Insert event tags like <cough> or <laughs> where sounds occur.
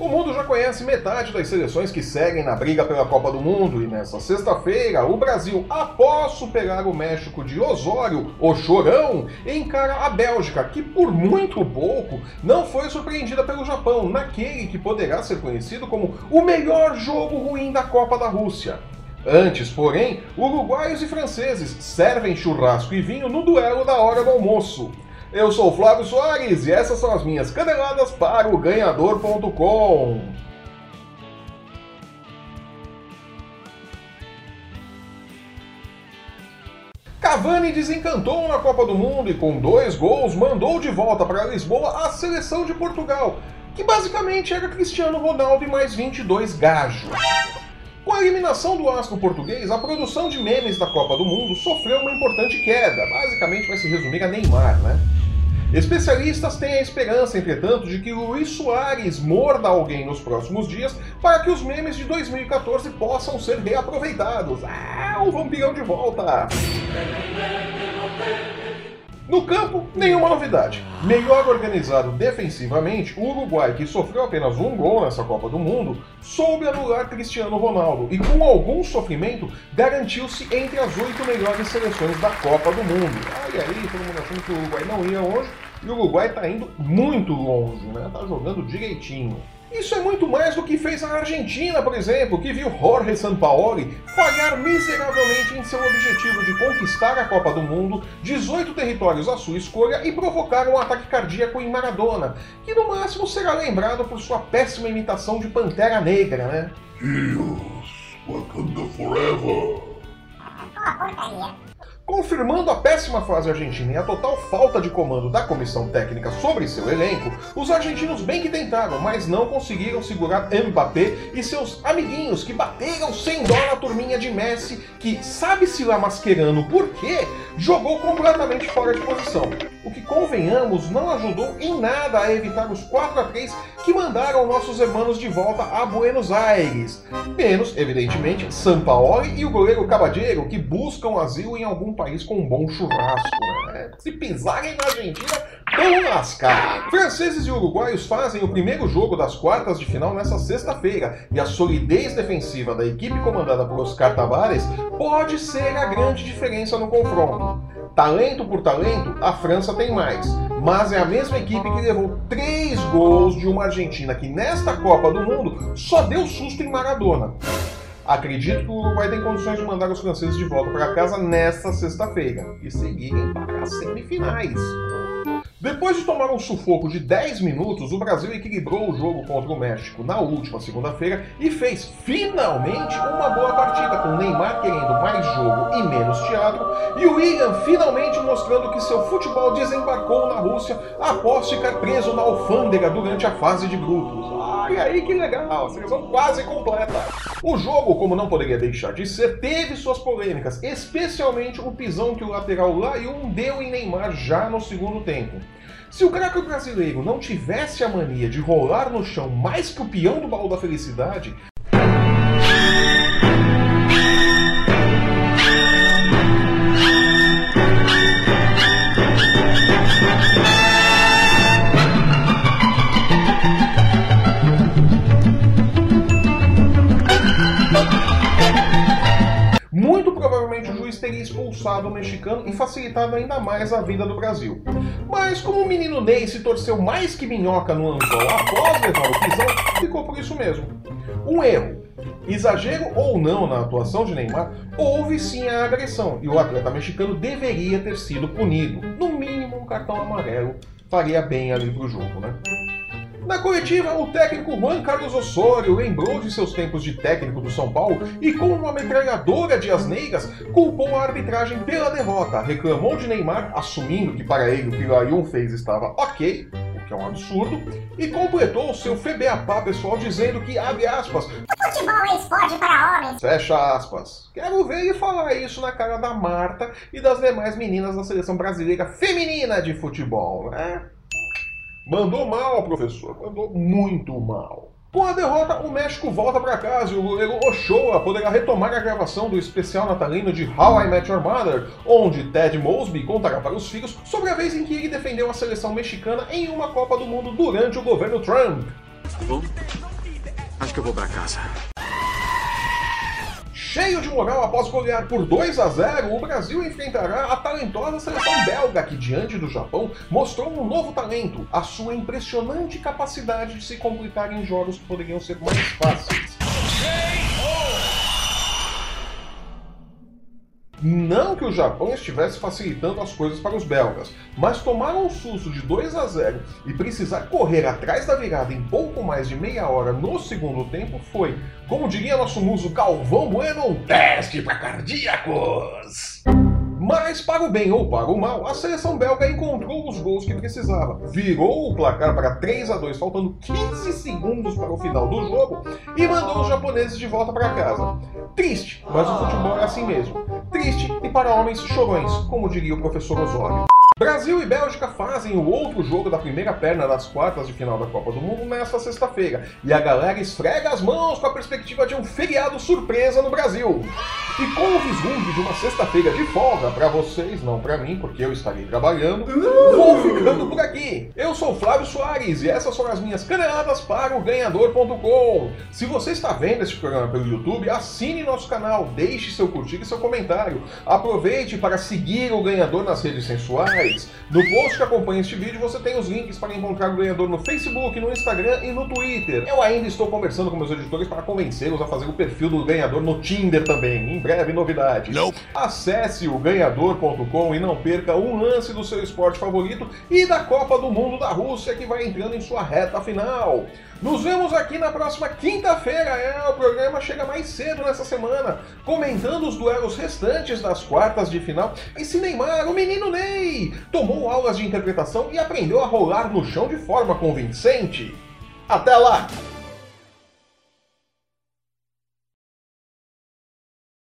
O mundo já conhece metade das seleções que seguem na briga pela Copa do Mundo e nessa sexta-feira o Brasil, após superar o México de Osório, o Chorão, encara a Bélgica, que por muito pouco não foi surpreendida pelo Japão, naquele que poderá ser conhecido como o melhor jogo ruim da Copa da Rússia. Antes, porém, uruguaios e franceses servem churrasco e vinho no duelo da hora do almoço. Eu sou Flávio Soares e essas são as minhas caneladas para o ganhador.com. Cavani desencantou na Copa do Mundo e com dois gols mandou de volta para Lisboa a seleção de Portugal, que basicamente era Cristiano Ronaldo e mais 22 gajos. Com a eliminação do astro português, a produção de memes da Copa do Mundo sofreu uma importante queda. Basicamente vai se resumir a Neymar, né? Especialistas têm a esperança, entretanto, de que Luiz Soares morda alguém nos próximos dias para que os memes de 2014 possam ser reaproveitados. Ah, o vampirão de volta! No campo, nenhuma novidade. Melhor organizado defensivamente, o Uruguai, que sofreu apenas um gol nessa Copa do Mundo, soube anular Cristiano Ronaldo e, com algum sofrimento, garantiu-se entre as oito melhores seleções da Copa do Mundo. E aí, todo mundo achando que o Uruguai não ia longe, e o Uruguai está indo muito longe, né? Tá jogando direitinho. Isso é muito mais do que fez a Argentina, por exemplo, que viu Jorge Sampaoli falhar miseravelmente em seu objetivo de conquistar a Copa do Mundo, 18 territórios à sua escolha e provocar um ataque cardíaco em Maradona, que no máximo será lembrado por sua péssima imitação de Pantera Negra, né? Heroes, Wakanda Forever. <laughs> Porcaria. Confirmando a péssima fase argentina e a total falta de comando da comissão técnica sobre seu elenco, os argentinos bem que tentaram, mas não conseguiram segurar Mbappé e seus amiguinhos que bateram sem dó na turminha de Messi, que sabe-se lá masquerando por quê, jogou completamente fora de posição. O que, convenhamos, não ajudou em nada a evitar os 4 a 3 que mandaram nossos irmãos de volta a Buenos Aires. Menos, evidentemente, Sampaoli e o goleiro Cabadeiro, que buscam asilo em algum país com um bom churrasco. Né? Se pisarem na Argentina, vão lascar. Franceses e uruguaios fazem o primeiro jogo das quartas de final nessa sexta-feira, e a solidez defensiva da equipe comandada por Oscar Tavares pode ser a grande diferença no confronto. Talento por talento, a França tem mais, mas é a mesma equipe que levou três gols de uma Argentina que nesta Copa do Mundo só deu susto em Maradona. Acredito que o Uruguai tem condições de mandar os franceses de volta para casa nesta sexta-feira e seguirem para as semifinais. Depois de tomar um sufoco de 10 minutos, o Brasil equilibrou o jogo contra o México na última segunda-feira e fez finalmente uma boa partida, com Neymar querendo mais jogo e menos teatro, e o William finalmente mostrando que seu futebol desembarcou na Rússia após ficar preso na alfândega durante a fase de grupos. Ai, aí que legal, seleção quase completa. O jogo, como não poderia deixar de ser, teve suas polêmicas, especialmente o pisão que o lateral Layun deu em Neymar já no segundo tempo. Se o craque brasileiro não tivesse a mania de rolar no chão mais que o peão do baú da felicidade, expulsado o mexicano e facilitado ainda mais a vida do Brasil. Mas como o menino Ney se torceu mais que minhoca no anzol após levar o pisão, ficou por isso mesmo. Um erro. Exagero ou não na atuação de Neymar, houve sim a agressão e o atleta mexicano deveria ter sido punido. No mínimo, um cartão amarelo faria bem ali pro jogo, né? Na coletiva, o técnico Juan Carlos Osório lembrou de seus tempos de técnico do São Paulo e, com uma metralhadora de asneiras, culpou a arbitragem pela derrota, reclamou de Neymar, assumindo que para ele o que Layun fez estava ok, o que é um absurdo, e completou seu FBAPA pessoal dizendo que, abre aspas, Futebol é esporte para homens. fecha aspas. Quero ver ele falar isso na cara da Marta e das demais meninas da seleção brasileira feminina de futebol, né? Mandou mal, professor. Mandou muito mal. Com a derrota, o México volta para casa e o goleiro Ochoa poderá retomar a gravação do especial natalino de How I Met Your Mother, onde Ted Mosby contará para os filhos sobre a vez em que ele defendeu a seleção mexicana em uma Copa do Mundo durante o governo Trump. Bom, acho que eu vou pra casa. Cheio de moral após golear por 2 a 0, o Brasil enfrentará a talentosa seleção belga que, diante do Japão, mostrou um novo talento, a sua impressionante capacidade de se complicar em jogos que poderiam ser mais fáceis. Não que o Japão estivesse facilitando as coisas para os belgas, mas tomar um susto de 2 a 0 e precisar correr atrás da virada em pouco mais de meia hora no segundo tempo foi, como diria nosso muso Calvão Bueno, um teste para cardíacos. Mas, para o bem ou para o mal, a seleção belga encontrou os gols que precisava. Virou o placar para 3 a 2 faltando 15 segundos para o final do jogo, e mandou os japoneses de volta para casa. Triste, mas o futebol é assim mesmo. Triste e para homens chorões, como diria o professor Osório. Brasil e Bélgica fazem o outro jogo da primeira perna das quartas de final da Copa do Mundo nesta sexta-feira. E a galera esfrega as mãos com a perspectiva de um feriado surpresa no Brasil. E com o vislumbre de uma sexta-feira de folga para vocês, não para mim, porque eu estarei trabalhando, vou ficando por aqui. Eu sou Flávio Soares e essas são as minhas caneladas para o ganhador.com. Se você está vendo este programa pelo YouTube, assine nosso canal, deixe seu curtir e seu comentário. Aproveite para seguir o ganhador nas redes sensuais. No post que acompanha este vídeo você tem os links para encontrar o ganhador no Facebook, no Instagram e no Twitter. Eu ainda estou conversando com meus editores para convencê-los a fazer o perfil do ganhador no Tinder também. Breve novidades. Nope. Acesse o ganhador.com e não perca um lance do seu esporte favorito e da Copa do Mundo da Rússia que vai entrando em sua reta final. Nos vemos aqui na próxima quinta-feira. É, o programa chega mais cedo nessa semana, comentando os duelos restantes das quartas de final. E se Neymar, o menino Ney, tomou aulas de interpretação e aprendeu a rolar no chão de forma convincente. Até lá!